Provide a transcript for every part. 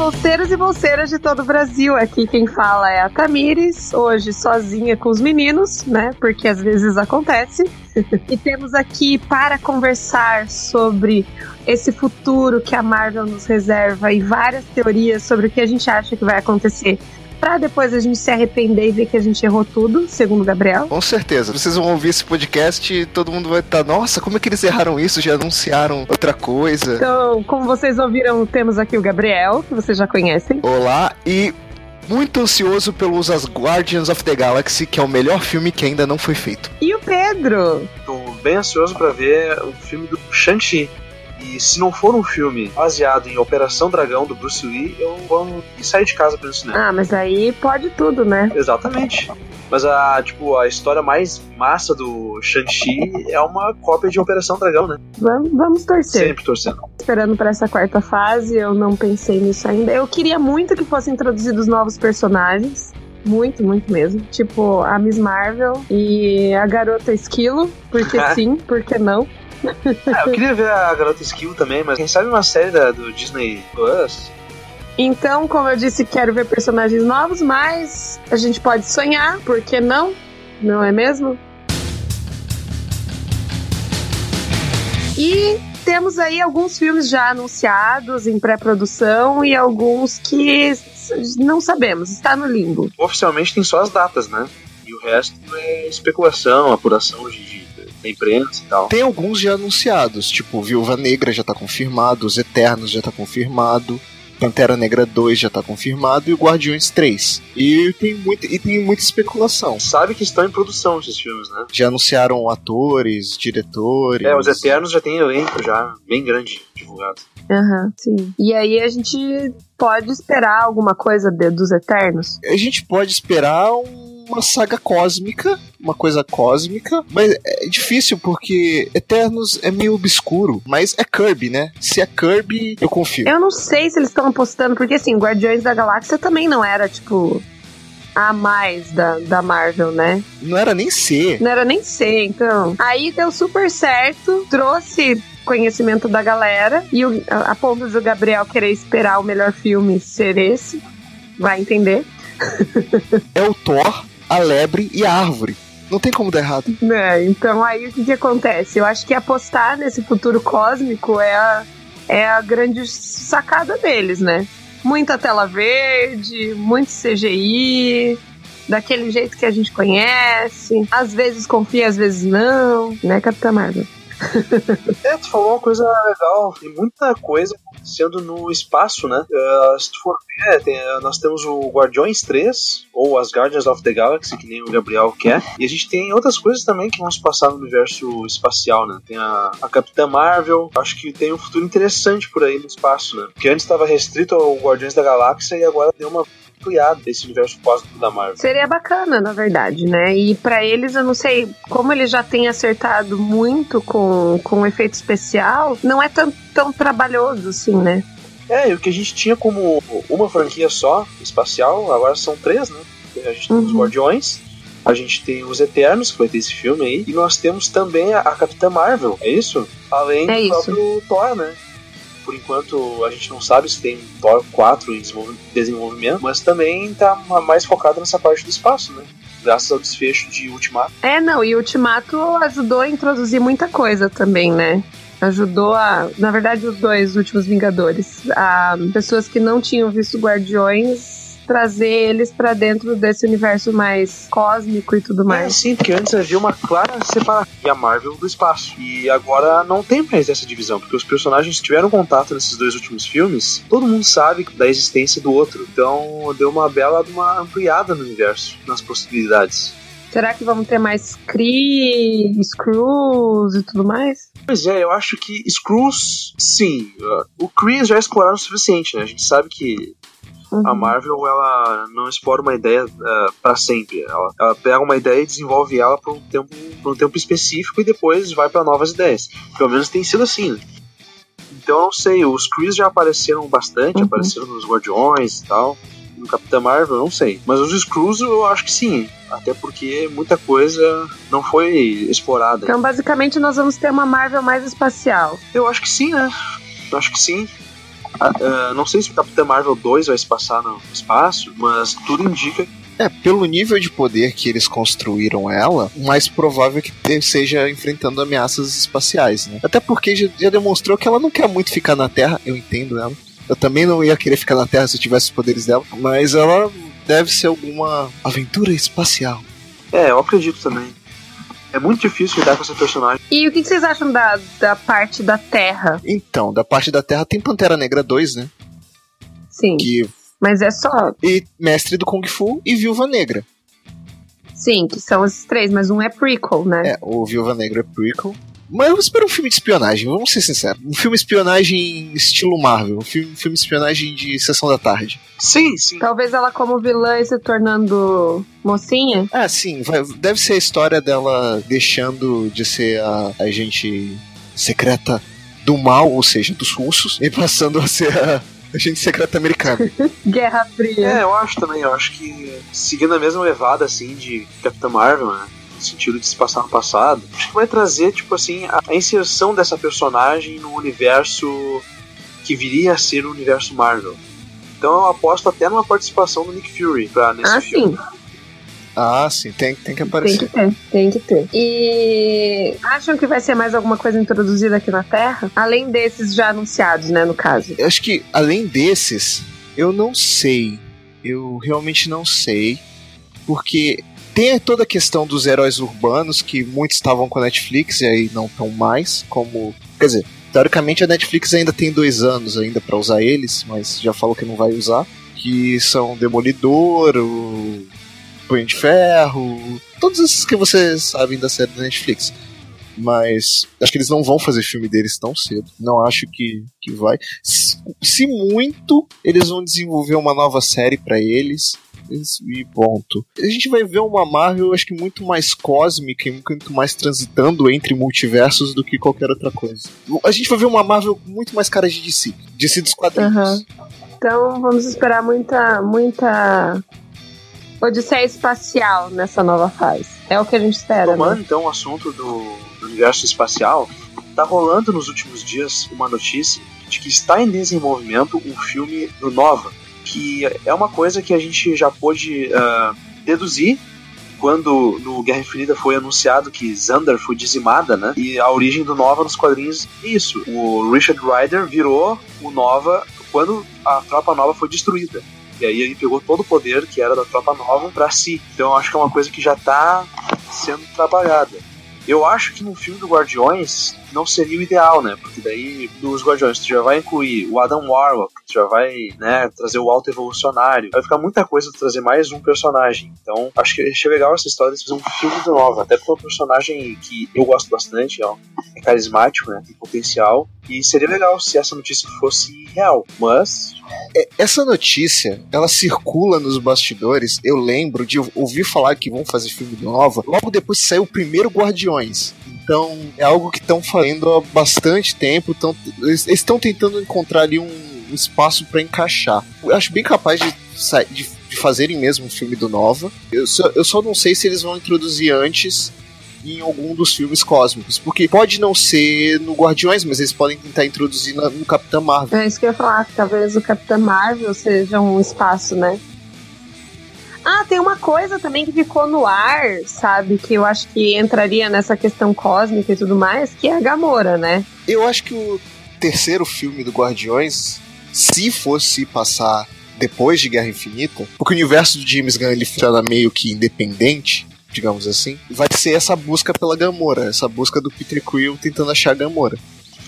bolseiros e bolseiras de todo o Brasil. Aqui quem fala é a Tamires, hoje sozinha com os meninos, né? Porque às vezes acontece. e temos aqui para conversar sobre esse futuro que a Marvel nos reserva e várias teorias sobre o que a gente acha que vai acontecer pra depois a gente se arrepender e ver que a gente errou tudo, segundo o Gabriel. Com certeza. Vocês vão ouvir esse podcast e todo mundo vai estar, nossa, como é que eles erraram isso? Já anunciaram outra coisa. Então, como vocês ouviram, temos aqui o Gabriel, que vocês já conhecem. Olá, e muito ansioso pelos As Guardians of the Galaxy, que é o melhor filme que ainda não foi feito. E o Pedro? Tô bem ansioso para ver o filme do Shang-Chi. E se não for um filme baseado em Operação Dragão do Bruce Lee, eu vou sair de casa no cinema. Ah, mas aí pode tudo, né? Exatamente. Mas a, tipo, a história mais massa do Shang-Chi é uma cópia de Operação Dragão, né? Vamos, vamos torcer. Sempre torcendo. Esperando para essa quarta fase, eu não pensei nisso ainda. Eu queria muito que fossem introduzidos novos personagens. Muito, muito mesmo. Tipo, a Miss Marvel e a garota Esquilo. Porque sim, porque não. É, eu queria ver a Garota Skill também, mas quem sabe uma série da, do Disney Plus. Então, como eu disse, quero ver personagens novos, mas a gente pode sonhar, por que não? Não é mesmo? E temos aí alguns filmes já anunciados em pré-produção e alguns que não sabemos, está no limbo. Oficialmente tem só as datas, né? E o resto é especulação, apuração de, da imprensa e tal. Tem alguns já anunciados, tipo Viúva Negra já tá confirmado, Os Eternos já tá confirmado. Pantera Negra 2 já tá confirmado e o Guardiões 3. E tem, muito, e tem muita especulação. Sabe que estão em produção esses filmes, né? Já anunciaram atores, diretores. É, os Eternos já tem elenco já, bem grande, divulgado. Aham, uhum, sim. E aí a gente pode esperar alguma coisa de, dos Eternos? A gente pode esperar um uma saga cósmica, uma coisa cósmica, mas é difícil porque Eternos é meio obscuro, mas é Kirby, né? Se é Kirby, eu confio. Eu não sei se eles estão apostando, porque assim, Guardiões da Galáxia também não era, tipo, a mais da, da Marvel, né? Não era nem C. Não era nem C, então. Aí deu super certo, trouxe conhecimento da galera e o, a, a ponto do Gabriel querer esperar o melhor filme ser esse, vai entender. é o Thor a lebre e a árvore. Não tem como dar errado. É, então aí o que, que acontece? Eu acho que apostar nesse futuro cósmico é a, é a grande sacada deles, né? Muita tela verde, muito CGI, daquele jeito que a gente conhece. Às vezes confia, às vezes não, né, Capitã Marvel? é, tu falou uma coisa legal. Tem muita coisa acontecendo no espaço, né? Uh, se tu for ver, tem, nós temos o Guardiões 3, ou as Guardians of the Galaxy, que nem o Gabriel quer. E a gente tem outras coisas também que vão se passar no universo espacial, né? Tem a, a Capitã Marvel. Acho que tem um futuro interessante por aí no espaço, né? Porque antes estava restrito ao Guardiões da Galáxia e agora tem uma ampliado desse universo cósmico da Marvel. Seria bacana, na verdade, né? E para eles, eu não sei, como eles já têm acertado muito com, com efeito especial, não é tão, tão trabalhoso assim, né? É, e o que a gente tinha como uma franquia só, espacial, agora são três, né? A gente tem uhum. os Guardiões, a gente tem os Eternos, que vai ter esse filme aí, e nós temos também a, a Capitã Marvel, é isso? Além é do isso. próprio Thor, né? Por enquanto a gente não sabe se tem Thor 4 em desenvolvimento, mas também tá mais focado nessa parte do espaço, né? Graças ao desfecho de Ultimato. É, não, e Ultimato ajudou a introduzir muita coisa também, né? ajudou a, na verdade, os dois últimos Vingadores, a pessoas que não tinham visto Guardiões trazer eles para dentro desse universo mais cósmico e tudo mais. É, sim, porque antes havia uma clara separação e a Marvel do espaço. E agora não tem mais essa divisão, porque os personagens tiveram contato nesses dois últimos filmes, todo mundo sabe da existência do outro. Então deu uma bela uma ampliada no universo, nas possibilidades. Será que vamos ter mais Kree, Screws e tudo mais? Pois é, eu acho que Screws, sim. O Kree já exploraram o suficiente, né? A gente sabe que Uhum. A Marvel, ela não explora uma ideia uh, eh, para sempre. Ela, ela, pega uma ideia e desenvolve ela por um tempo, por um tempo específico e depois vai para novas ideias. Pelo menos tem sido assim. Né? Então eu não sei, os Krees já apareceram bastante, uhum. apareceram nos Guardiões e tal. No Capitão Marvel, não sei. Mas os Screws eu acho que sim. Até porque muita coisa não foi explorada. Então, basicamente, nós vamos ter uma Marvel mais espacial. Eu acho que sim, né? Eu acho que sim. Uh, não sei se o Capitão Marvel 2 vai se passar no espaço, mas tudo indica é, pelo nível de poder que eles construíram ela, o mais provável é que seja enfrentando ameaças espaciais, né? Até porque já, já, demonstrou que ela não quer muito ficar na Terra, eu entendo ela. Eu também não ia querer ficar na Terra se eu tivesse os poderes dela, mas ela deve ser alguma aventura espacial. É, eu acredito também. É muito difícil lidar com essa personagem. E o que vocês acham da, da parte da Terra? Então, da parte da Terra tem Pantera Negra 2, né? Sim. Que mas é só. E Mestre do Kung Fu e Viúva Negra. Sim, que são esses três, mas um é prequel, né? É, o Viúva Negra é prequel. Mas eu espero um filme de espionagem, vamos ser sinceros. Um filme de espionagem estilo Marvel. Um filme, um filme de espionagem de sessão da tarde. Sim, sim. Talvez ela como vilã e se tornando mocinha? Ah, sim. Vai, deve ser a história dela deixando de ser a agente secreta do mal, ou seja, dos russos, e passando a ser a agente secreto americano. Guerra Fria. É, eu acho também. Eu acho que seguindo a mesma levada, assim, de Capitã Marvel, né? No sentido de se passar no passado, acho que vai trazer, tipo assim, a, a inserção dessa personagem no universo que viria a ser o universo Marvel. Então eu aposto até numa participação do Nick Fury pra, nesse ah, filme. Sim. Ah, sim, tem, tem que aparecer. Tem que ter, tem que ter. E acham que vai ser mais alguma coisa introduzida aqui na Terra? Além desses já anunciados, né, no caso? Eu acho que, além desses, eu não sei. Eu realmente não sei. Porque tem toda a questão dos heróis urbanos, que muitos estavam com a Netflix e aí não estão mais, como. Quer dizer, teoricamente a Netflix ainda tem dois anos ainda para usar eles, mas já falou que não vai usar. Que são Demolidor, o Punho de Ferro, todos esses que vocês sabem da série da Netflix. Mas acho que eles não vão fazer filme deles tão cedo. Não acho que, que vai. Se, se muito, eles vão desenvolver uma nova série para eles e ponto. A gente vai ver uma Marvel, acho que muito mais cósmica e muito mais transitando entre multiversos do que qualquer outra coisa. A gente vai ver uma Marvel muito mais cara de DC, DC dos quadrinhos. Uhum. Então vamos esperar muita, muita Odisseia espacial nessa nova fase. É o que a gente espera. Tomando né? então o assunto do, do universo espacial, tá rolando nos últimos dias uma notícia de que está em desenvolvimento um filme do Nova, que é uma coisa que a gente já pôde uh, deduzir quando no Guerra Infinita foi anunciado que Xander foi dizimada, né? E a origem do Nova nos quadrinhos isso. O Richard Rider virou o Nova quando a Tropa Nova foi destruída. E aí ele pegou todo o poder que era da Tropa Nova para si. Então acho que é uma coisa que já tá sendo trabalhada. Eu acho que no filme do Guardiões não seria o ideal, né? Porque daí dos Guardiões tu já vai incluir o Adam Warlock, já vai, né, trazer o Alto Evolucionário. Vai ficar muita coisa trazer mais um personagem. Então, acho que achei legal essa história de fazer um filme de novo, até porque é um personagem que eu gosto bastante, ó, é carismático, né, tem potencial. E seria legal se essa notícia fosse real, mas é, essa notícia, ela circula nos bastidores. Eu lembro de ouvir falar que vão fazer filme nova. Logo depois saiu o primeiro Guardiões. Então, é algo que estão fazendo há bastante tempo. Tão, eles estão tentando encontrar ali um espaço para encaixar. Eu acho bem capaz de, de, de fazerem mesmo um filme do Nova. Eu só, eu só não sei se eles vão introduzir antes em algum dos filmes cósmicos. Porque pode não ser no Guardiões, mas eles podem tentar introduzir no Capitão Marvel. É isso que eu ia falar, talvez o Capitão Marvel seja um espaço, né? Ah, tem uma coisa também que ficou no ar, sabe? Que eu acho que entraria nessa questão cósmica e tudo mais, que é a Gamora, né? Eu acho que o terceiro filme do Guardiões, se fosse passar depois de Guerra Infinita, porque o universo do James Gunn ele funciona meio que independente, digamos assim, vai ser essa busca pela Gamora, essa busca do Peter Quill tentando achar a Gamora.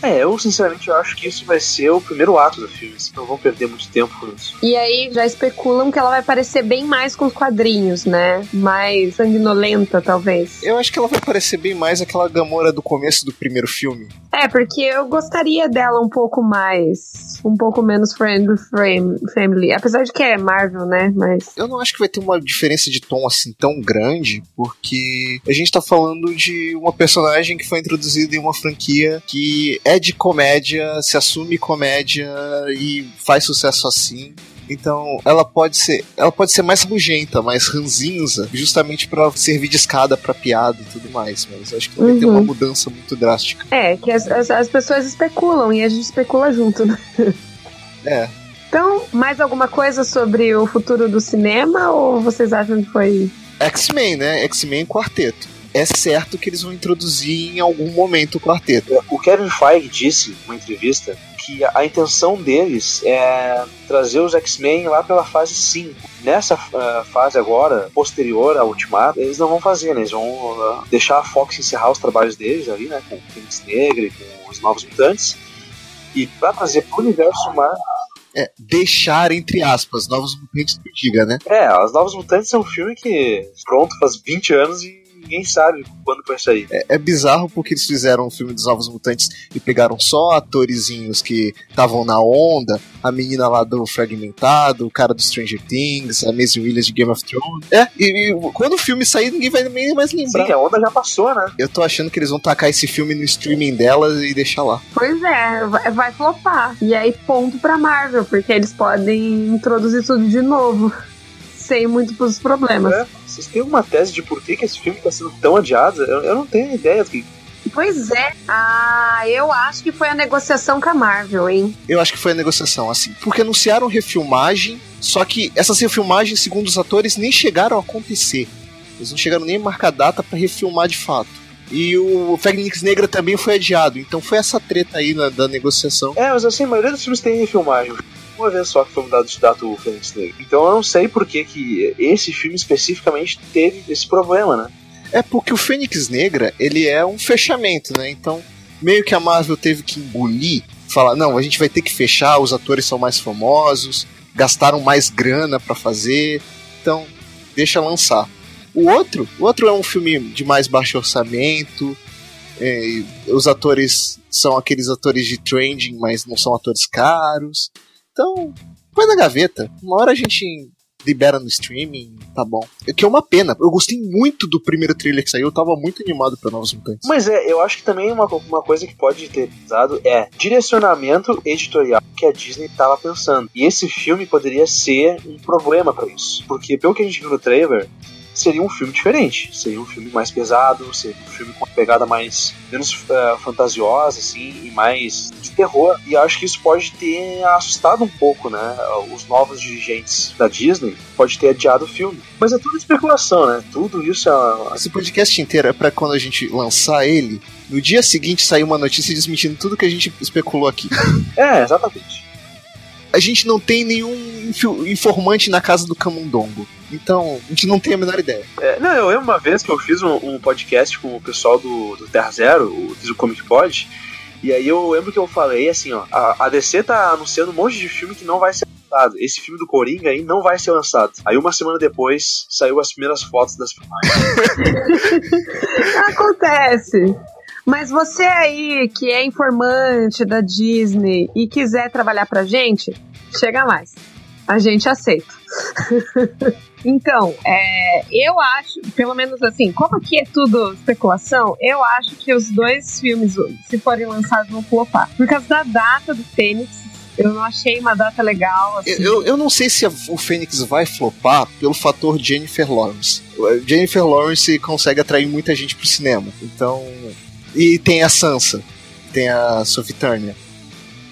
É, eu sinceramente eu acho que isso vai ser o primeiro ato do filme, assim, não vão perder muito tempo com isso. E aí já especulam que ela vai parecer bem mais com os quadrinhos, né? Mais sanguinolenta, talvez. Eu acho que ela vai parecer bem mais aquela Gamora do começo do primeiro filme. É, porque eu gostaria dela um pouco mais, um pouco menos friendly frame, family, apesar de que é Marvel, né? Mas eu não acho que vai ter uma diferença de tom assim tão grande, porque a gente tá falando de uma personagem que foi introduzida em uma franquia que é é de comédia, se assume comédia e faz sucesso assim. Então, ela pode ser, ela pode ser mais rabugenta, mais ranzinza, justamente para servir de escada para piada e tudo mais. Mas acho que vai uhum. ter uma uhum. mudança muito drástica. É, que as, as, as, pessoas especulam e a gente especula junto, né? É. Então, mais alguma coisa sobre o futuro do cinema ou vocês acham que foi. X-Men, né? X-Men quarteto. É certo que eles vão introduzir em algum momento o quarteto. O Kevin Feige disse numa entrevista que a intenção deles é trazer os X-Men lá pela fase 5. Nessa uh, fase agora, posterior ao Ultimato, eles não vão fazer, né? Eles vão uh, deixar a Fox encerrar os trabalhos deles ali, né? Com o Fênix Negra e com os Novos Mutantes. E para trazer pro universo Marvel é, deixar, entre aspas, Novos Mutantes que diga, né? É, As Novos Mutantes é um filme que pronto faz 20 anos e ninguém sabe quando vai sair. É, é bizarro porque eles fizeram o um filme dos Novos Mutantes e pegaram só atorizinhos que estavam na onda, a menina lá do Fragmentado, o cara do Stranger Things, a Maisie Williams de Game of Thrones. É, e, e, quando o filme sair, ninguém vai nem mais lembrar. Sim, a onda já passou, né? Eu tô achando que eles vão tacar esse filme no streaming delas e deixar lá. Pois é, vai, vai flopar. E aí, ponto pra Marvel, porque eles podem introduzir tudo de novo sem muitos problemas. É, vocês têm alguma tese de por que, que esse filme está sendo tão adiado? Eu, eu não tenho ideia do que. Pois é. Ah, eu acho que foi a negociação com a Marvel, hein? Eu acho que foi a negociação, assim. Porque anunciaram refilmagem, só que essas refilmagens, segundo os atores, nem chegaram a acontecer. Eles não chegaram nem a marcar data para refilmar de fato. E o Fênix Negra também foi adiado. Então foi essa treta aí na, da negociação. É, mas assim, a maioria dos filmes tem refilmagem uma vez só que foi mudado de data o Fênix Negra. Então eu não sei por que, que esse filme especificamente teve esse problema, né? É porque o Fênix Negra, ele é um fechamento, né? Então, meio que a Marvel teve que engolir, falar, não, a gente vai ter que fechar, os atores são mais famosos, gastaram mais grana para fazer, então deixa lançar. O outro, o outro é um filme de mais baixo orçamento, é, os atores são aqueles atores de trending, mas não são atores caros. Então, põe na gaveta. Uma hora a gente libera no streaming, tá bom. O que é uma pena. Eu gostei muito do primeiro trailer que saiu, eu tava muito animado pra Novos Mutantes. Mas é, eu acho que também uma, uma coisa que pode ter usado é direcionamento editorial que a Disney tava pensando. E esse filme poderia ser um problema para isso. Porque pelo que a gente viu no trailer, seria um filme diferente. Seria um filme mais pesado, seria um filme com uma pegada mais menos uh, fantasiosa, assim, e mais de terror. E acho que isso pode ter assustado um pouco, né? Os novos dirigentes da Disney pode ter adiado o filme. Mas é tudo especulação, né? Tudo isso é. Esse podcast inteiro é para quando a gente lançar ele. No dia seguinte sair uma notícia desmentindo tudo que a gente especulou aqui. é, exatamente a gente não tem nenhum informante na casa do Camundongo. Então, a gente não tem a menor ideia. É, não, eu lembro uma vez que eu fiz um, um podcast com o pessoal do, do Terra Zero, o, o Comic Pod, e aí eu lembro que eu falei assim, ó, a, a DC tá anunciando um monte de filme que não vai ser lançado. Esse filme do Coringa aí não vai ser lançado. Aí uma semana depois saiu as primeiras fotos das filmagens. Acontece. Mas você aí que é informante da Disney e quiser trabalhar pra gente, chega mais. A gente aceita. então, é, eu acho, pelo menos assim, como aqui é tudo especulação, eu acho que os dois filmes, se forem lançados, vão flopar. Por causa da data do Fênix, eu não achei uma data legal. Assim. Eu, eu não sei se o Fênix vai flopar pelo fator Jennifer Lawrence. Jennifer Lawrence consegue atrair muita gente pro cinema. Então, e tem a Sansa, tem a Sophie Turner.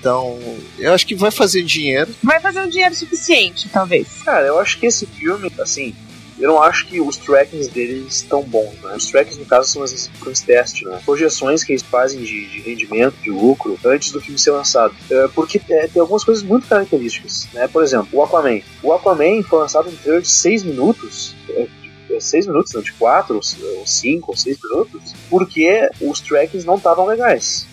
Então, eu acho que vai fazer dinheiro. Vai fazer um dinheiro suficiente, talvez. Cara, eu acho que esse filme, assim, eu não acho que os trackings deles estão bons, né? Os trackings, no caso, são as execuções teste, né? Projeções que eles fazem de, de, rendimento, de lucro, antes do filme ser lançado. É, porque é, tem algumas coisas muito características, né? Por exemplo, o Aquaman. O Aquaman foi lançado em trailer de 6 minutos, é, seis minutos, não, de quatro, ou cinco, ou seis minutos, porque os tracks não estavam legais.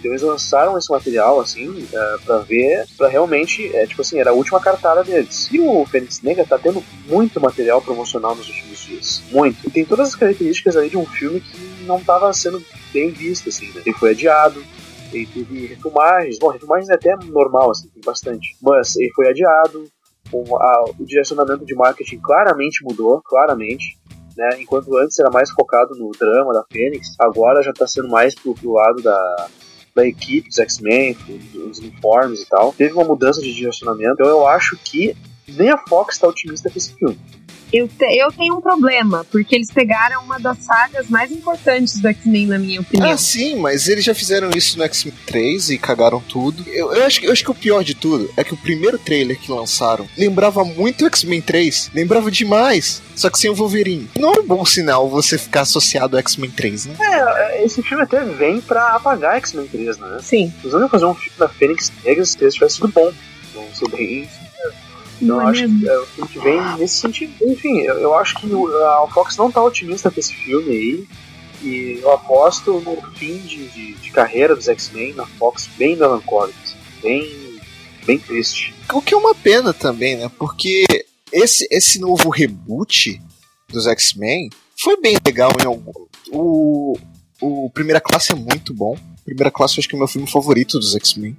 Então eles lançaram esse material, assim, uh, pra ver, pra realmente, é, tipo assim, era a última cartada deles. E o Fênix Negra tá tendo muito material promocional nos últimos dias. Muito. E tem todas as características aí de um filme que não tava sendo bem visto, assim, né? Ele foi adiado, ele teve refilmagens, bom, refilmagens é até normal, assim, tem bastante. Mas ele foi adiado, o, a, o direcionamento de marketing claramente mudou, claramente. Né? Enquanto antes era mais focado no drama da Fênix, agora já está sendo mais pro, pro lado da, da equipe dos X-Men, dos uniformes e tal. Teve uma mudança de direcionamento, então eu acho que nem a Fox está otimista com esse filme. Eu, te, eu tenho um problema, porque eles pegaram uma das sagas mais importantes do X-Men, na minha opinião. Ah, sim, mas eles já fizeram isso no X-Men 3 e cagaram tudo. Eu, eu, acho, eu acho que o pior de tudo é que o primeiro trailer que lançaram lembrava muito X-Men 3, lembrava demais, só que sem o Wolverine. Não é um bom sinal você ficar associado ao X-Men 3, né? É, esse filme até vem pra apagar X-Men 3, né? Sim. Eles vão fazer um filme da Fênix Negra se tivesse sido bom. Vão ser bem Não eu é acho mesmo? que é o filme que vem nesse sentido. Enfim, eu, eu acho que o, a Fox não tá otimista com esse filme aí. E eu aposto no fim de, de, de carreira dos X-Men na Fox bem melancólico. assim, Bem, bem triste. O que é uma pena também, né? Porque esse, esse novo reboot dos X-Men foi bem legal em algum. O, o Primeira Classe é muito bom. Primeira Classe eu acho que é o meu filme favorito dos X-Men.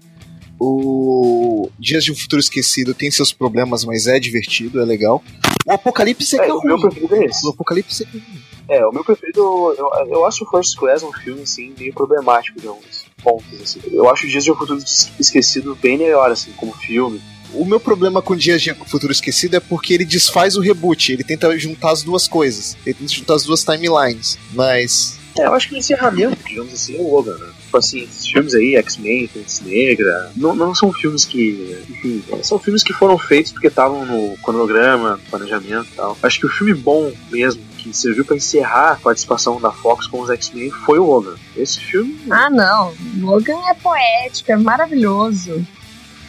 O Dias de um Futuro Esquecido tem seus problemas, mas é divertido, é legal. O Apocalipse é, que é o meu preferido é esse. O Apocalipse é que é ruim. É, o meu preferido, eu, eu acho o First Class um filme, assim, meio problemático de alguns pontos, assim. Eu acho o Dias de um Futuro Esquecido bem melhor, assim, como filme. O meu problema com Dias de um Futuro Esquecido é porque ele desfaz o reboot, ele tenta juntar as duas coisas, ele tenta juntar as duas timelines, mas É, eu acho que o encerramento, digamos assim, é o Logan, né? Tipo assim, esses filmes aí, X-Men, Fênix Negra, não, não são filmes que. Enfim, são filmes que foram feitos porque estavam no cronograma, no planejamento e tal. Acho que o filme bom mesmo, que serviu pra encerrar a participação da Fox com os X-Men, foi o Logan. Esse filme, Ah, não. Logan é poético, é maravilhoso.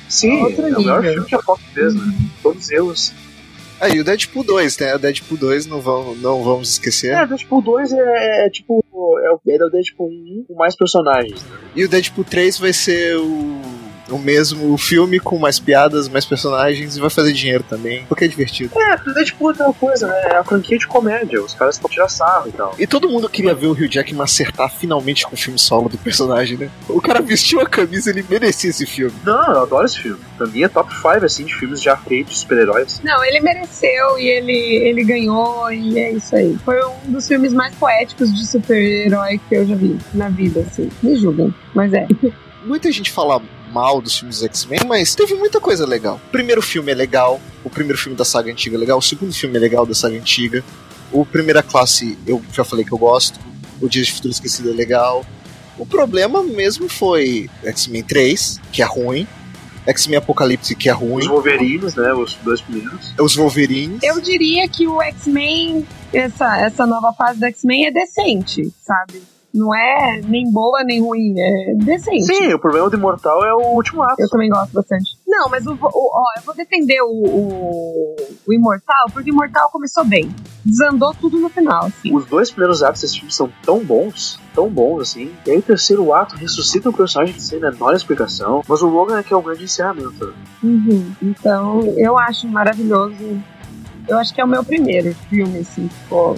sim, outro é o melhor filme que a Fox fez, né? Todos eles. Aí o Deadpool 2, né? O Deadpool 2 não, vão, não vamos esquecer. É, Deadpool 2 é, é tipo. É o, é o Deadpool 1 com mais personagens. Né? E o Deadpool 3 vai ser o, o mesmo filme com mais piadas, mais personagens e vai fazer dinheiro também, porque é divertido. É, o Deadpool é aquela coisa, né? É a franquia de comédia. Os caras estão tirar sarro e tal. E todo mundo queria ver o Hugh Jackman acertar finalmente com o filme solo do personagem, né? O cara vestiu a camisa, ele merecia esse filme. Não, eu adoro esse filme. Pra mim é top 5 assim, de filmes já feitos de super-heróis. Não, ele mereceu e ele, ele ganhou e é isso aí. Foi um dos filmes mais poéticos de super-herói que eu já vi na vida, assim. Me julguem, mas é. Muita gente fala mal dos filmes dos X-Men, mas teve muita coisa legal. O primeiro filme é legal, o primeiro filme da saga antiga é legal, o segundo filme é legal da saga antiga, o Primeira Classe eu já falei que eu gosto, o Dias de Futuro Esquecido é legal. O problema mesmo foi X-Men 3, que é ruim, X-Men Apocalipse, que é Os ruim, Wolverines, né? Os dois primeiros. os Wolverines. Eu diria que o X-Men, essa, essa nova fase do X-Men é decente, sabe? Não é nem boa nem ruim, é decente. Sim, o problema do Imortal é o último ato. Eu também gosto bastante. Não, mas o, o- ó, eu vou defender o, o, o Imortal, porque o Imortal começou bem. Desandou tudo no final, assim. Os dois primeiros atos desse filme são tão bons, tão bons assim. E aí o terceiro ato ressuscita um personagem sem menor explicação. Mas o Logan é que é o grande encerramento. Uhum. Então, eu acho maravilhoso. Eu acho que é o meu primeiro filme, assim, pô,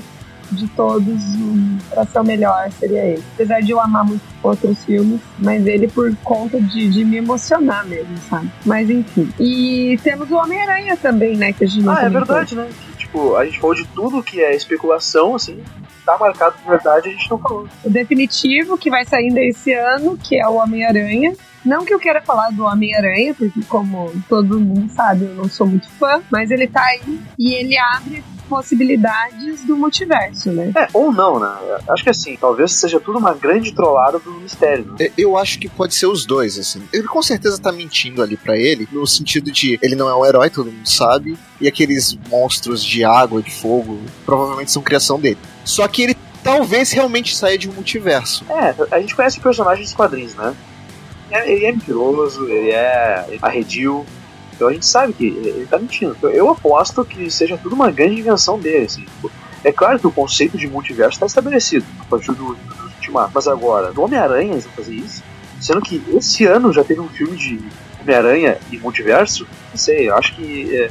de todos, um, pra ser o melhor seria ele. Apesar de eu amar muito outros filmes, mas ele por conta de, de me emocionar mesmo, sabe? Mas enfim. E temos o Homem-Aranha também, né? Que a gente não Ah, é verdade, né? Que, tipo, a gente falou de tudo que é especulação, assim. Tá marcado de verdade, a gente não falou. O definitivo, que vai sair ainda esse ano, que é o Homem-Aranha. Não que eu queira falar do Homem-Aranha, porque como todo mundo sabe, eu não sou muito fã, mas ele tá aí e ele abre possibilidades do multiverso, né? É, ou não, né? Acho que assim, talvez seja tudo uma grande trollada do mistério, né? É, Eu acho que pode ser os dois, assim. Ele com certeza tá mentindo ali pra ele, no sentido de ele não é um herói, todo mundo sabe, e aqueles monstros de água, de fogo, provavelmente são criação dele. Só que ele talvez realmente saia de um multiverso. É, a gente conhece o personagem dos quadrinhos, né? É- Ele é mentiroso, ele é arredio. Então a gente sabe que ele tá mentindo. Eu- Eu aposto que seja tudo uma grande invenção dele, assim. Tipo, É claro que o conceito de multiverso está estabelecido a partir do, do Ultimato. Mas agora, do Homem-Aranha fazer isso? Sendo que esse ano já teve um filme de Homem-Aranha e multiverso? Não sei, eu acho que é,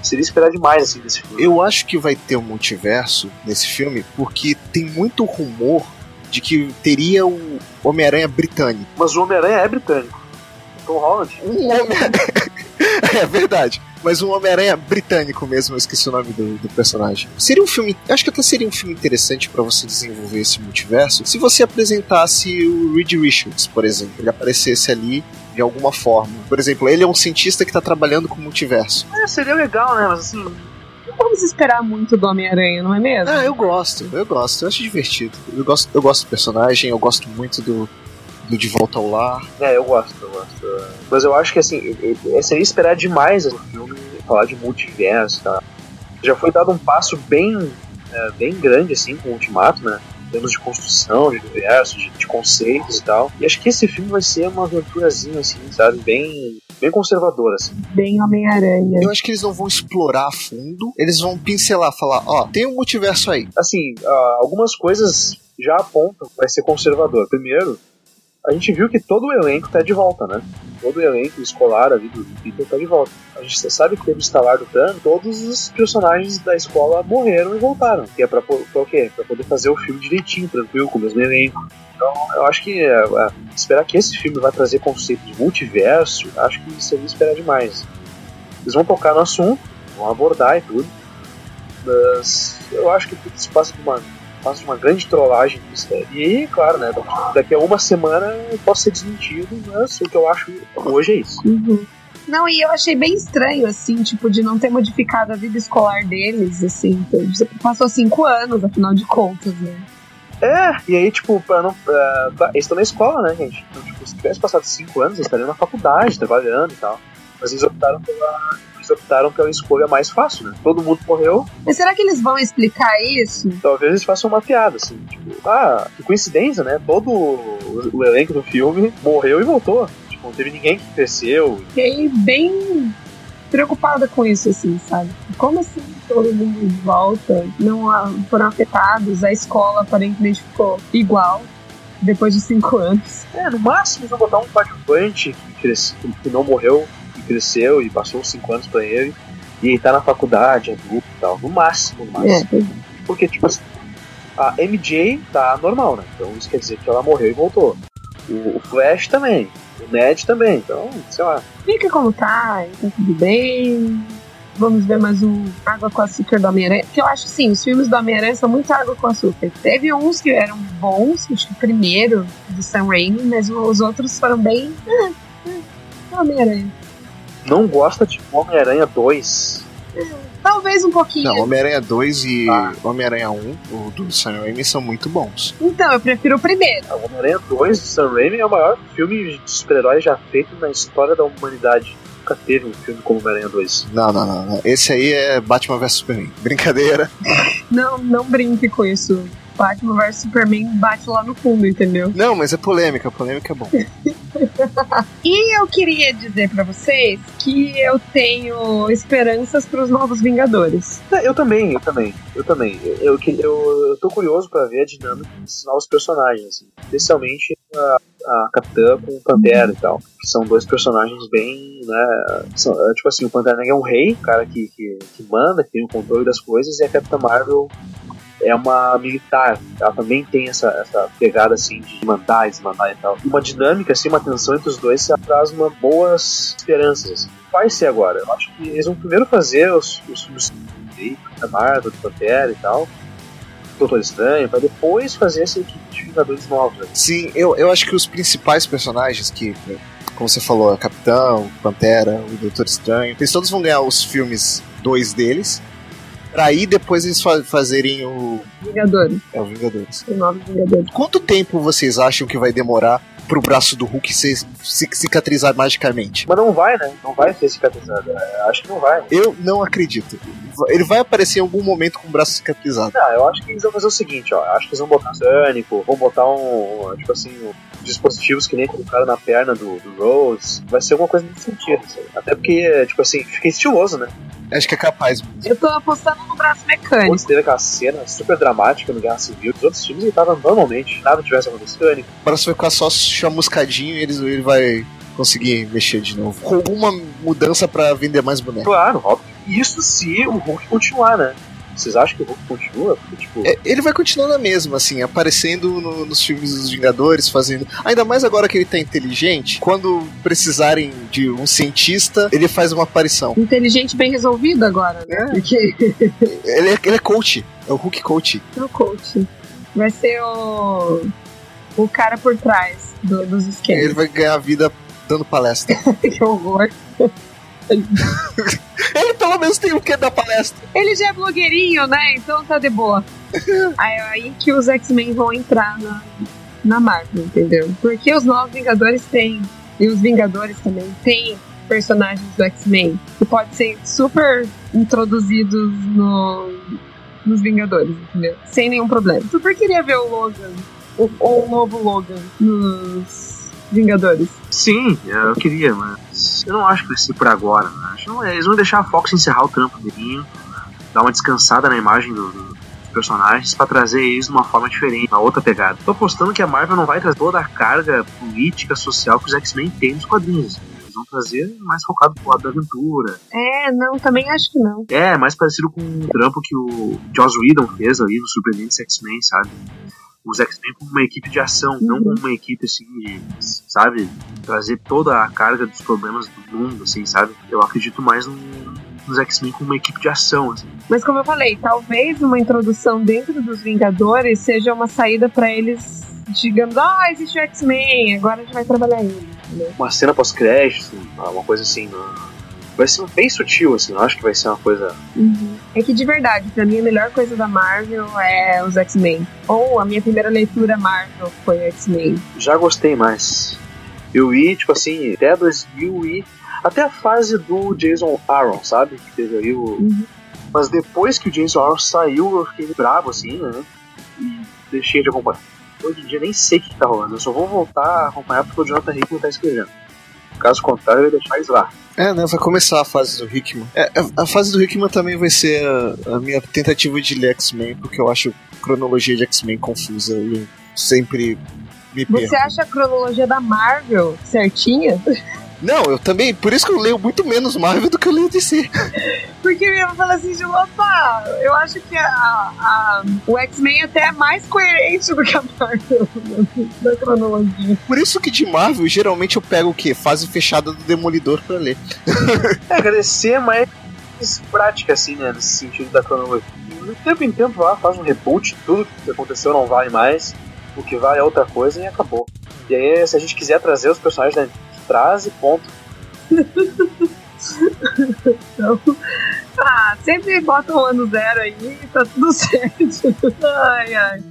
seria esperar demais, assim, desse filme. Eu acho que vai ter um multiverso nesse filme, porque tem muito rumor de que teria o Homem-Aranha britânico. Mas o Homem-Aranha é britânico. Tom Holland. Um Homem... é verdade. Mas um Homem-Aranha britânico mesmo, eu esqueci o nome do, do personagem. Seria um filme. Acho que até seria um filme interessante pra você desenvolver esse multiverso se você apresentasse o Reed Richards, por exemplo. Ele aparecesse ali de alguma forma. Por exemplo, ele é um cientista que tá trabalhando com o multiverso. É, seria legal, né? Mas assim, não vamos esperar muito do Homem-Aranha, não é mesmo? Ah, eu gosto, eu gosto, eu acho divertido. Eu gosto, eu gosto do personagem, eu gosto muito do, do De Volta ao Lar. É, eu gosto, eu gosto. Mas eu acho que assim, seria esperar demais no filme falar de multiverso, tá? Já foi dado um passo bem, é, bem grande assim com o Ultimato, né? Em termos de construção, de universo, de, de conceitos e tal. E acho que esse filme vai ser uma aventurazinha, assim, sabe? Bem bem conservadora, assim. Bem Homem-Aranha. Eu acho que eles não vão explorar a fundo, eles vão pincelar, falar, ó, tem um multiverso aí. Assim, uh, algumas coisas já apontam que vai ser conservador. Primeiro, a gente viu que todo o elenco tá de volta, né? Todo o elenco escolar ali do Peter tá de volta. A gente sabe que teve o estalar do Thanos, todos os personagens da escola morreram e voltaram. Que é pra, pra o quê? Pra poder fazer o filme direitinho, tranquilo, com o mesmo elenco. Então, eu acho que é, é, esperar que esse filme vai trazer conceito de multiverso, acho que seria esperar demais. Eles vão tocar no assunto, vão abordar e tudo, mas eu acho que tudo se passa por uma faz uma grande trollagem do mistério. E, claro, né, daqui a uma semana eu posso ser desmentido, mas o que eu acho hoje é isso. Uhum. Não, e eu achei bem estranho, assim, tipo, de não ter modificado a vida escolar deles, assim. Passou cinco anos, afinal de contas, né? É, e aí, tipo, pra não. Pra, eles estão na escola, né, gente? Então, tipo, se tivesse passado cinco anos, eles estariam na faculdade, trabalhando e tal. Mas eles optaram pela, eles optaram pela escolha mais fácil, né? Todo mundo morreu. Mas será que eles vão explicar isso? Talvez eles façam uma piada, assim, tipo, ah, que coincidência, né? Todo o elenco do filme morreu e voltou. Tipo, não teve ninguém que cresceu. Fiquei bem preocupada com isso, assim, sabe? Como assim todo mundo volta, não foram afetados, a escola aparentemente ficou igual depois de cinco anos. É, no máximo eles vão botar um coadjuvante que, que não morreu cresceu e passou cinco anos pra ele. E ele tá na faculdade, adulto e tal. No máximo, no máximo. É. Porque, tipo assim, a MJ tá normal, né? Então isso quer dizer que ela morreu e voltou. O, o Flash também. O Ned também. Então, sei lá. Fica como tá, tá tudo bem. Vamos ver mais um Água com Açúcar do Homem-Aranha. Que eu acho sim, os filmes do Homem-Aranha são muito água com açúcar. Teve uns que eram bons, acho que o primeiro do Sam Raimi, mas os outros foram bem. Ah, ah, Homem-Aranha não gosta de Homem-Aranha 2. Talvez um pouquinho. Não, Homem-Aranha 2 e ah. Homem-Aranha 1, o do Sam Raimi, são muito bons. Então, eu prefiro o primeiro. O Homem-Aranha 2 do Sam Raimi é o maior filme de super-herói já feito na história da humanidade. Nunca teve um filme como Homem-Aranha 2. Não, não, não, não. Esse aí é Batman vs Superman. Brincadeira. não, não brinque com isso. Batman vs Superman bate lá no fundo, entendeu? Não, mas é polêmica, polêmica é bom. e eu queria dizer para vocês que eu tenho esperanças para os novos Vingadores. É, eu também, eu também, eu também. Eu, eu, eu tô curioso para ver a dinâmica desses novos personagens, assim. especialmente a, a Capitã com o Pantera e tal. Que são dois personagens bem, né? São, é, tipo assim, o Pantera é um rei, o cara que, que, que manda, que tem o controle das coisas, e a Capitã Marvel é uma militar. Ela também tem essa, essa pegada assim de mandar, desmandar e tal. Uma dinâmica, assim, uma tensão entre os dois traz uma boas esperanças. Assim. Vai ser agora. Eu acho que eles vão primeiro fazer os, filmes da Marvel, do Pantera e tal. Doutor Estranho, para depois fazer essa equipe de Vingadores novos. Né? Sim, eu, eu acho que os principais personagens que, como você falou, a Capitão, o Pantera, o Doutor Estranho, eles todos vão ganhar os filmes dois deles Pra aí depois eles fa fazerem o. Vingadores. É, o Vingadores. O nome Vingadores. Quanto tempo vocês acham que vai demorar pro braço do Hulk se, se, cicatrizar magicamente? Mas não vai, né? Não vai ser cicatrizado. É, acho que não vai. Eu não acredito. Ele vai aparecer em algum momento com o braço cicatrizado. Não, eu acho que eles vão fazer o seguinte, ó. Acho que eles vão botar sânico, vão botar um. Tipo assim, um, dispositivos que nem colocaram na perna do, do Rose. Vai ser alguma coisa nesse sentido. Assim. Até porque, tipo assim, fica estiloso, né? Acho que é capaz. Eu tô apostando no braço mecânico. Quando teve aquela cena super dramática no Guerra Civil, os outros filmes ele tava normalmente, nada tivesse acontecido. O braço vai ficar só chamuscadinho e ele, ele vai conseguir mexer de novo. Com alguma mudança para vender mais bonecos. Claro, óbvio. Isso se o Hulk continuar, né? Vocês acham que o Hulk continua? Porque, tipo... É, ele vai continuar na mesma, assim, aparecendo no, nos filmes dos Vingadores, fazendo. Ainda mais agora que ele tá inteligente, quando precisarem de um cientista, ele faz uma aparição. Inteligente bem resolvido agora, né? É. Porque... ele, é, ele é coach. É o Hulk coach. É o coach. Vai ser o. o cara por trás do, dos esquemas. Ele vai ganhar vida dando palestra. que horror. ele pelo menos tem o que da palestra. Ele já é blogueirinho, né? Então tá de boa. aí, aí que os X-Men vão entrar na, na Marvel, entendeu? Porque os Novos Vingadores têm, e os Vingadores também têm personagens do X-Men que podem ser super introduzidos no, nos Vingadores, entendeu? Sem nenhum problema. Super queria ver o Logan, o, o novo Logan, nos Vingadores. Sim, eu queria, mas eu não acho que vai ser por agora. Né? Acho não, é, eles vão deixar a Fox encerrar o trampo dele, dar uma descansada na imagem do, do personagens para trazer eles de uma forma diferente, uma outra pegada. Tô apostando que a Marvel não vai trazer toda a carga política, social que os X-Men têm nos quadrinhos. Eles vão trazer mais focado pro lado da aventura. É, não, também acho que não. É, mais parecido com o trampo que o Joss Whedon fez ali no Surpreendentes X-Men, sabe? Os X-Men como uma equipe de ação, uhum. não como uma equipe assim, de, sabe? Trazer toda a carga dos problemas do mundo, assim, sabe? Eu acredito mais no, nos X-Men como uma equipe de ação. Assim. Mas como eu falei, talvez uma introdução dentro dos Vingadores seja uma saída para eles, digamos, ah, existe o X-Men, agora a gente vai trabalhar ele. Né? Uma cena pós-crédito, uma coisa assim. Vai ser bem sutil, assim, eu acho que vai ser uma coisa. Uhum. É que de verdade, pra mim a melhor coisa da Marvel é os X-Men. Ou a minha primeira leitura Marvel foi X-Men. Já gostei mais. Eu ia, tipo assim, até 2000 e até a fase do Jason Aaron, sabe? Que teve aí o. Uhum. Mas depois que o Jason Aaron saiu, eu fiquei bravo, assim, né? E deixei de acompanhar. Hoje em dia nem sei o que tá rolando. Eu só vou voltar a acompanhar porque o Jonathan Hickman tá escrevendo. Caso contrário, ia deixar isso lá. É, né? Vai começar a fase do Hickman. É, a fase do Hickman também vai ser a, a minha tentativa de ler X-Men, porque eu acho a cronologia de X-Men confusa e eu sempre me perco. Você acha a cronologia da Marvel certinha? Não, eu também, por isso que eu leio muito menos Marvel do que eu leio DC. Porque eu ia falar assim, de, opa, eu acho que a, a o X-Men até é mais coerente do que a Marvel da cronologia. Por isso que de Marvel, geralmente eu pego o quê? Fase fechada do Demolidor pra ler. é, agradecer é mais prática, assim, né, nesse sentido da cronologia. De tempo em tempo lá, faz um reboot, tudo que aconteceu não vale mais, o que vale é outra coisa e acabou. E aí, se a gente quiser trazer os personagens da frase, ponto. então, ah, sempre bota um ano zero aí tá tudo certo. ai, ai.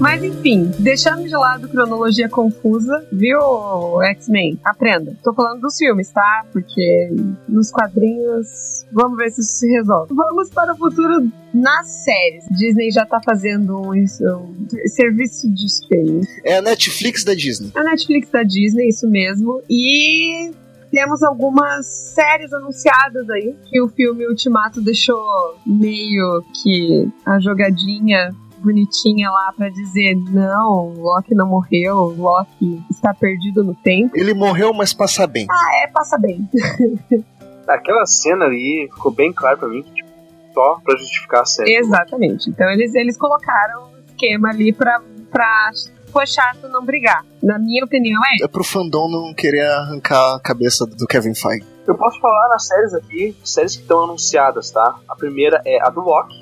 Mas enfim, deixando de lado cronologia confusa, viu, X-Men? Aprenda. Tô falando dos filmes, tá? Porque nos quadrinhos, vamos ver se isso se resolve. Vamos para o futuro nas séries. Disney já tá fazendo um, um serviço de streaming. É a Netflix da Disney. A Netflix da Disney, isso mesmo. E temos algumas séries anunciadas aí que o filme Ultimato deixou meio que a jogadinha bonitinha lá para dizer não, Loki não morreu, Loki está perdido no tempo. Ele morreu, mas passa bem. Ah, é, passa bem. Aquela cena ali ficou bem claro para mim que tipo, só para justificar a série. Exatamente. Então eles, eles colocaram um esquema ali pra, pra for chato não brigar. Na minha opinião é. É pro fandom não querer arrancar a cabeça do Kevin Feige. Eu posso falar nas séries aqui, séries que estão anunciadas, tá? A primeira é a do Loki,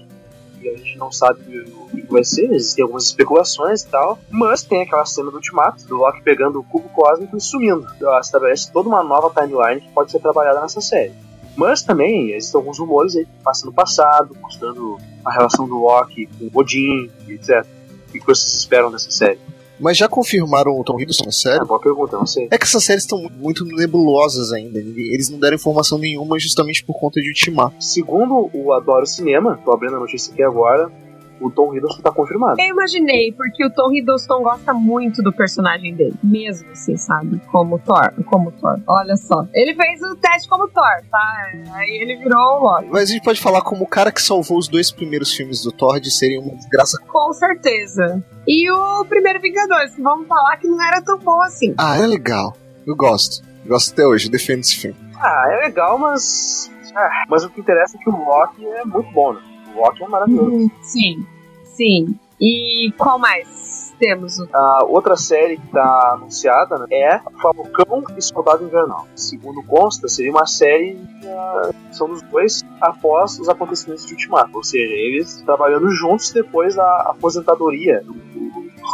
a gente não sabe o que vai ser, existem algumas especulações e tal, mas tem aquela cena do Ultimato, do Loki pegando o cubo cósmico e sumindo. Ela estabelece toda uma nova timeline que pode ser trabalhada nessa série. Mas também existem alguns rumores aí que passam no passado, mostrando a relação do Loki com Odin, etc. O que vocês esperam dessa série? Mas já confirmaram o Tom Hiddleston na série? É, boa pergunta, não sei. É que essas séries estão muito nebulosas ainda. Eles não deram informação nenhuma justamente por conta de Ultimato. Segundo o Adoro Cinema, tô abrindo a notícia aqui agora, o Tom Hiddleston tá confirmado. Eu imaginei, porque o Tom Hiddleston gosta muito do personagem dele. Mesmo assim, sabe? Como Thor. Como Thor. Olha só. Ele fez o teste como Thor, tá? Aí ele virou o Loki. Mas a gente pode falar como o cara que salvou os dois primeiros filmes do Thor de serem uma desgraça. Com certeza. E o primeiro Vingadores, que vamos falar que não era tão bom assim. Ah, é legal. Eu gosto. Eu gosto até hoje, defendo esse filme. Ah, é legal, mas. Ah, mas o que interessa é que o Loki é muito bom, né? O é maravilhoso. Sim, sim. E qual mais temos? A outra série que está anunciada né, é Falcão e Soldado Invernal. Segundo consta, seria uma série uh, são dos dois após os acontecimentos de Ultimato, ou seja, eles trabalhando juntos depois da aposentadoria do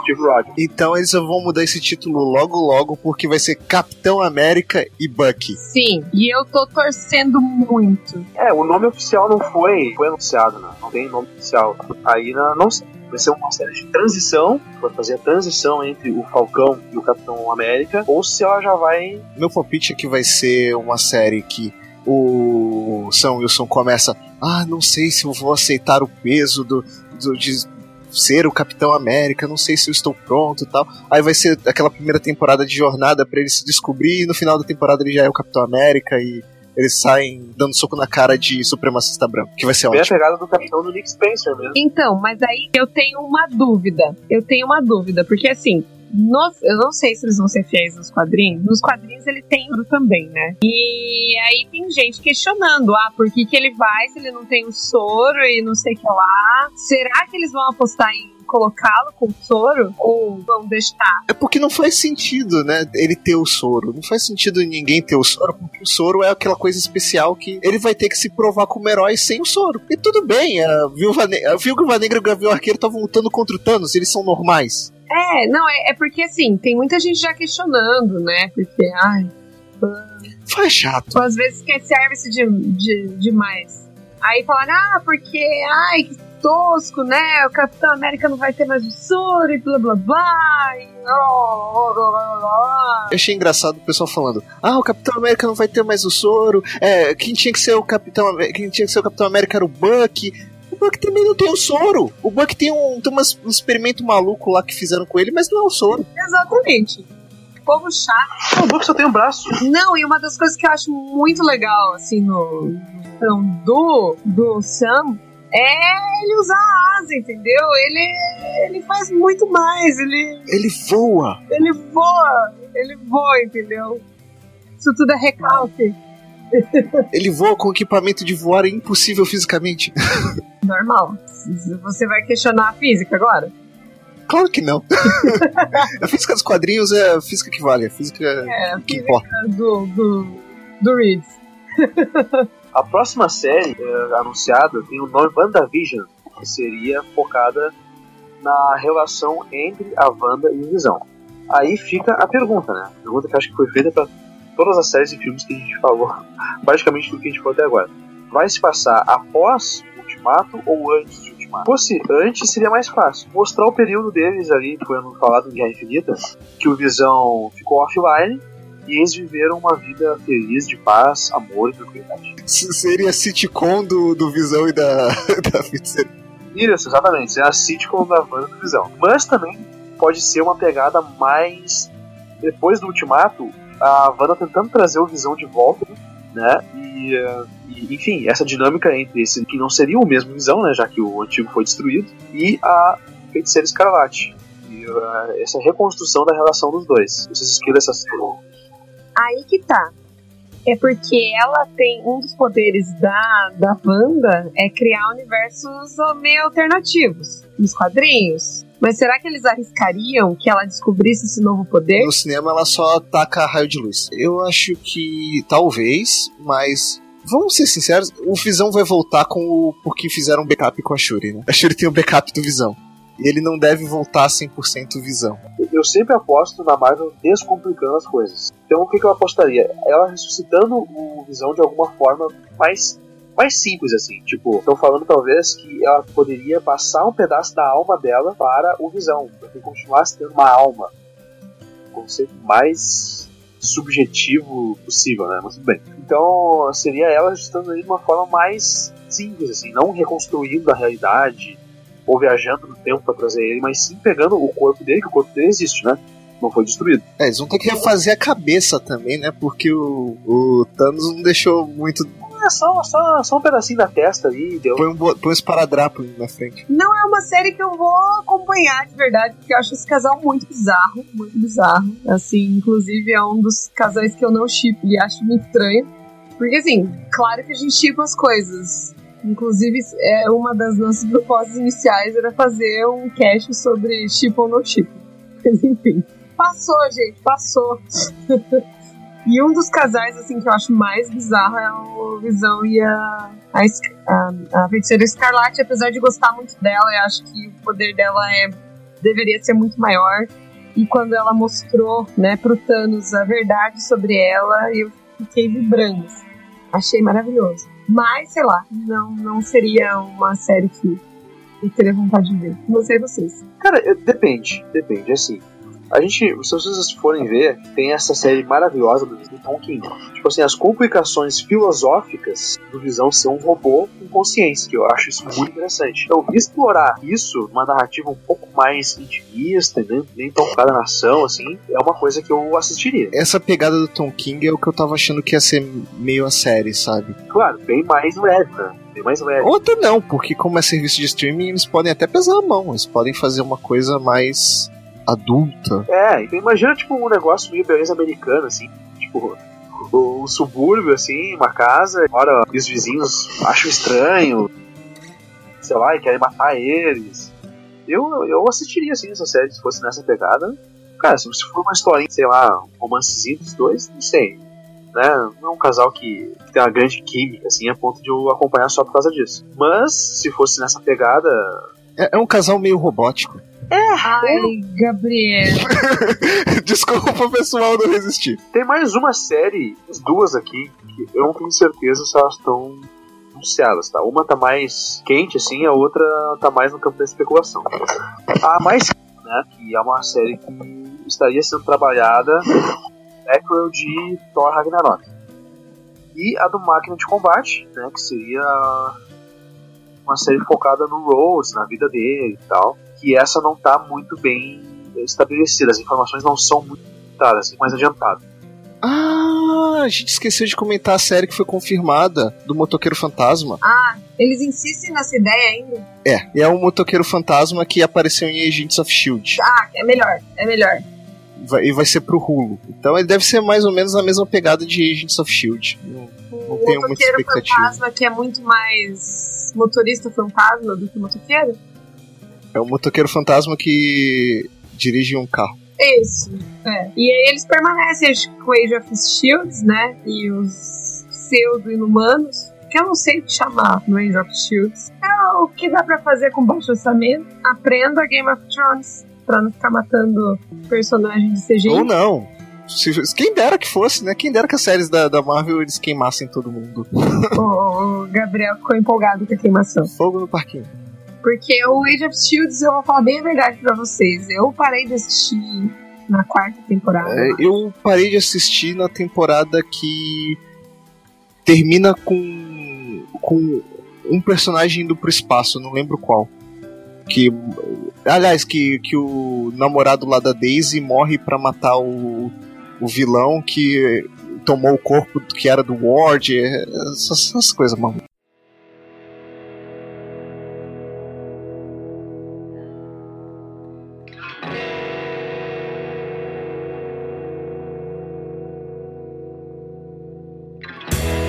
Steve Rogers. Então eles vão mudar esse título logo logo, porque vai ser Capitão América e Bucky. Sim, e eu tô torcendo muito. É, o nome oficial não foi, foi anunciado, né? Não tem nome oficial. Aí não, não sei. Vai ser uma série de transição, vai fazer a transição entre o Falcão e o Capitão América, ou se ela já vai. Meu palpite é que vai ser uma série que o Sam Wilson começa. Ah, não sei se eu vou aceitar o peso do, do de ser o Capitão América, não sei se eu estou pronto e tal. Aí vai ser aquela primeira temporada de jornada para ele se descobrir e no final da temporada ele já é o Capitão América e eles saem dando soco na cara de supremacista branco, que vai ser Bem a ótimo. pegada do Capitão do Nick Spencer mesmo. Então, mas aí eu tenho uma dúvida. Eu tenho uma dúvida, porque assim. nos- eu não sei se eles vão ser fiéis nos quadrinhos. Nos quadrinhos ele tem ouro também, né? E aí tem gente questionando: ah, por que, que ele vai se ele não tem o soro e não sei o que lá? Será que eles vão apostar em colocá-lo com o soro? Ou vão deixar? É porque não faz sentido, né, ele ter o soro. Não faz sentido ninguém ter o soro, porque o soro é aquela coisa especial que ele vai ter que se provar como herói sem o soro. E tudo bem, a Viúva, Ne a Viúva Negra e o Gavião Arqueiro estavam lutando contra o Thanos, eles são normais. É, não, é, é porque assim, tem muita gente já questionando, né? Porque, ai, Faz chato. às vezes quer serve-se de, de, demais. Aí falaram, ah, porque, ai, que tosco, né? O Capitão América não vai ter mais o soro e blá blá blá. E, oh, blá, blá, blá. Eu achei engraçado o pessoal falando: Ah, o Capitão América não vai ter mais o soro. É, quem tinha que ser o Capitão quem tinha que ser o Capitão América era o Buck. O Buck também não tem o soro. O Buck tem um, tem um experimento maluco lá que fizeram com ele, mas não é o soro. Exatamente. Povo chato. O Buck só tem um braço. Não, e uma das coisas que eu acho muito legal, assim, no, no do, do Sam é ele usar a asa, entendeu? Ele, ele faz muito mais, ele, Ele voa. ele voa, ele voa, entendeu? Isso tudo é recalque. Ele voa com equipamento de voar impossível fisicamente. Normal. Você vai questionar a física agora? Claro que não. a física dos quadrinhos é a física que vale, a física É, a que física importa. do, do, do Reed. A próxima série eh, anunciada tem o nome WandaVision, que seria focada na relação entre a Wanda e o Visão. Aí fica a pergunta, né? A pergunta que eu acho que foi feita para todas as séries e filmes que a gente falou, praticamente tudo que a gente falou até agora. Vai se passar após o Ultimato ou antes do Se fosse antes, seria mais fácil. Mostrar o período deles ali, que foi falado em Guerra Infinita, que o Visão ficou offline e eles viveram uma vida feliz, de paz, amor e tranquilidade. Seria a sitcom do, do Visão e da, da feiticeira. Isso, exatamente. É a sitcom da Wanda do Visão. Mas também pode ser uma pegada mais. Depois do Ultimato, a Wanda tentando trazer o Visão de volta, né? E, eh, e, enfim, essa dinâmica entre esse que não seria o mesmo Visão, né? Já que o antigo foi destruído, e a Feiticeira Escarlate. E eh, essa reconstrução da relação dos dois. Vocês escolhem essa Aí que tá. É porque ela tem um dos poderes da, da Wanda é criar universos meio alternativos nos quadrinhos. Mas será que eles arriscariam que ela descobrisse esse novo poder? No cinema ela só ataca raio de luz. Eu acho que talvez, mas vamos ser sinceros, o Visão vai voltar com o porque fizeram um backup com a Shuri, né? A Shuri tem o backup do Visão. E ele não deve voltar 100% Visão. eu sempre aposto na Marvel descomplicando as coisas. Então o que, que eu apostaria? Ela ressuscitando o Visão de alguma forma mais, mais simples, assim. Tipo, estão falando talvez que ela poderia passar um pedaço da alma dela para o Visão, para que continuasse tendo uma alma. Um conceito mais subjetivo possível, né? Mas tudo bem. Então seria ela ressuscitando ele de uma forma mais simples, assim, não reconstruindo a realidade ou viajando no tempo para trazer ele, mas sim pegando o corpo dele, que o corpo dele existe, né? Não foi destruído. É, eles vão ter que refazer a cabeça também, né? Porque o, o Thanos não deixou muito. É só, só, só um pedacinho da testa ali, deu. Põe um, põe um esparadrapo na frente. Não é uma série que eu vou acompanhar de verdade, porque eu acho esse casal muito bizarro, muito bizarro. Assim, inclusive é um dos casais que eu não chipo e acho muito estranho. Porque assim, claro que a gente chipa as coisas. Inclusive, é uma das nossas propostas iniciais era fazer um cast sobre chip ou não chip. Mas enfim. Passou, gente, passou. e um dos casais, assim, que eu acho mais bizarro é o Visão e a, a, a, a Feiticeira Escarlate, apesar de gostar muito dela, eu acho que o poder dela é deveria ser muito maior. E quando ela mostrou, né, pro Thanos a verdade sobre ela, eu fiquei vibrando. Assim. Achei maravilhoso. Mas, sei lá, não, não seria uma série que eu teria vontade de ver. Não sei vocês. Cara, depende, depende, assim. A gente, se vocês forem ver, tem essa série maravilhosa do Tom King. Tipo assim, as complicações filosóficas do Visão ser um robô com consciência, que eu acho isso muito interessante. Então, explorar isso numa narrativa um pouco mais intimista, nem, nem tão focada na ação, assim, é uma coisa que eu assistiria. Essa pegada do Tom King é o que eu tava achando que ia ser meio a série, sabe? Claro, bem mais leve, né? Bem mais leve. Ou até não, porque como é serviço de streaming, eles podem até pesar a mão, eles podem fazer uma coisa mais adulta. É, então imagina tipo um negócio meio beleza americana, assim, tipo o, subúrbio, assim, uma casa, ora os vizinhos acham estranho, sei lá, e querem matar eles. Eu, eu assistiria assim essa série se fosse nessa pegada. Cara, se for uma historinha, sei lá, um romancezinho dos dois, não sei. Né? Não é um casal que tem uma grande química, assim, a ponto de eu acompanhar só por causa disso. Mas, se fosse nessa pegada. É, é um casal meio robótico. É. Ai, Gabriel. Desculpa, pessoal, não resistir. Tem mais uma série, duas aqui, que eu não tenho certeza se elas estão anunciadas, tá? Uma tá mais quente, assim, a outra tá mais no campo da especulação. A mais, né, que é uma série que estaria sendo trabalhada Equal de Thor Ragnarok. E a do Máquina de Combate, né, que seria uma série focada no Rose, na vida dele e tal que essa não está muito bem estabelecida, as informações não são muito claras, mais adiantado. Ah, a gente esqueceu de comentar a série que foi confirmada do Motoqueiro Fantasma. Ah, eles insistem nessa ideia ainda? É, é um Motoqueiro Fantasma que apareceu em Agents of Shield. Ah, é melhor, é melhor. Vai, e vai ser pro Hulu. Então ele deve ser mais ou menos a mesma pegada de Agents of Shield. Não, não tenho muita expectativa. Fantasma que é muito mais motorista fantasma do que motoqueiro? É um motoqueiro fantasma que dirige um carro. Isso, é. E aí eles permanecem com Age of Shields, né? E os pseudo-inumanos, que eu não sei te chamar no Age of Shields. É o que dá pra fazer com baixo orçamento. Aprenda Game of Thrones pra não ficar matando personagens de CGI. Ou não. Quem dera que fosse, né? Quem dera que as séries da, da Marvel eles queimassem todo mundo. o, o Gabriel ficou empolgado com a queimação. Fogo no parquinho. Porque o Age of Shields, eu vou falar bem a verdade pra vocês. Eu parei de assistir na quarta temporada. É, eu parei de assistir na temporada que termina com, com um personagem indo pro espaço, não lembro qual. Que. Aliás, que, que o namorado lá da Daisy morre para matar o, o vilão que tomou o corpo que era do Ward. Essas, essas coisas, mano.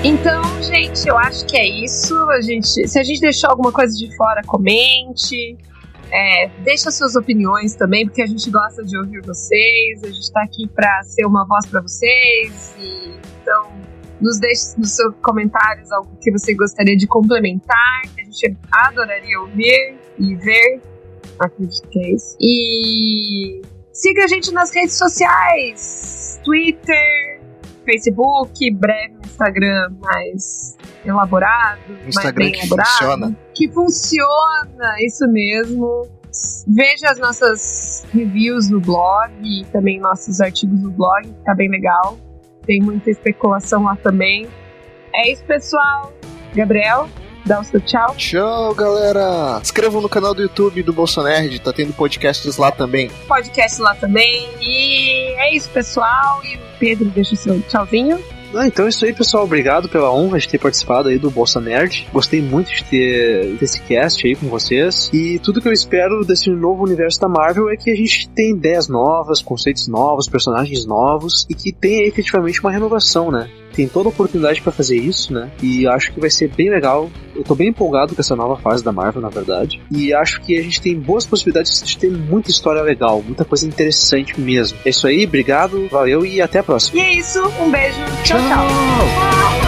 Então, gente, eu acho que é isso. A gente, se a gente deixou alguma coisa de fora, comente. É, deixa suas opiniões também, porque a gente gosta de ouvir vocês. A gente está aqui para ser uma voz para vocês. E, então, nos deixe nos seus comentários algo que você gostaria de complementar, que a gente adoraria ouvir e ver. Acredito que é isso. E siga a gente nas redes sociais: Twitter, Facebook, breve Instagram mais elaborado, Instagram mais bem que elaborado. funciona. Que funciona, isso mesmo. Veja as nossas reviews no blog e também nossos artigos no blog, tá bem legal. Tem muita especulação lá também. É isso, pessoal. Gabriel, dá o seu tchau. Tchau, galera! Inscrevam no canal do YouTube do Bolsonerd, tá tendo podcasts lá também. Podcast lá também. E é isso, pessoal. E o Pedro deixa o seu tchauzinho. Ah, então é isso aí, pessoal. Obrigado pela honra de ter participado aí do Bolsa Nerd. Gostei muito de ter desse cast aí com vocês. E tudo que eu espero desse novo universo da Marvel é que a gente tenha ideias novas, conceitos novos, personagens novos e que tenha efetivamente uma renovação, né? Tem toda a oportunidade para fazer isso, né? E acho que vai ser bem legal. Eu tô bem empolgado com essa nova fase da Marvel, na verdade. E acho que a gente tem boas possibilidades de ter muita história legal, muita coisa interessante mesmo. É isso aí, obrigado, valeu e até a próxima. E é isso, um beijo. tchau. tchau. tchau.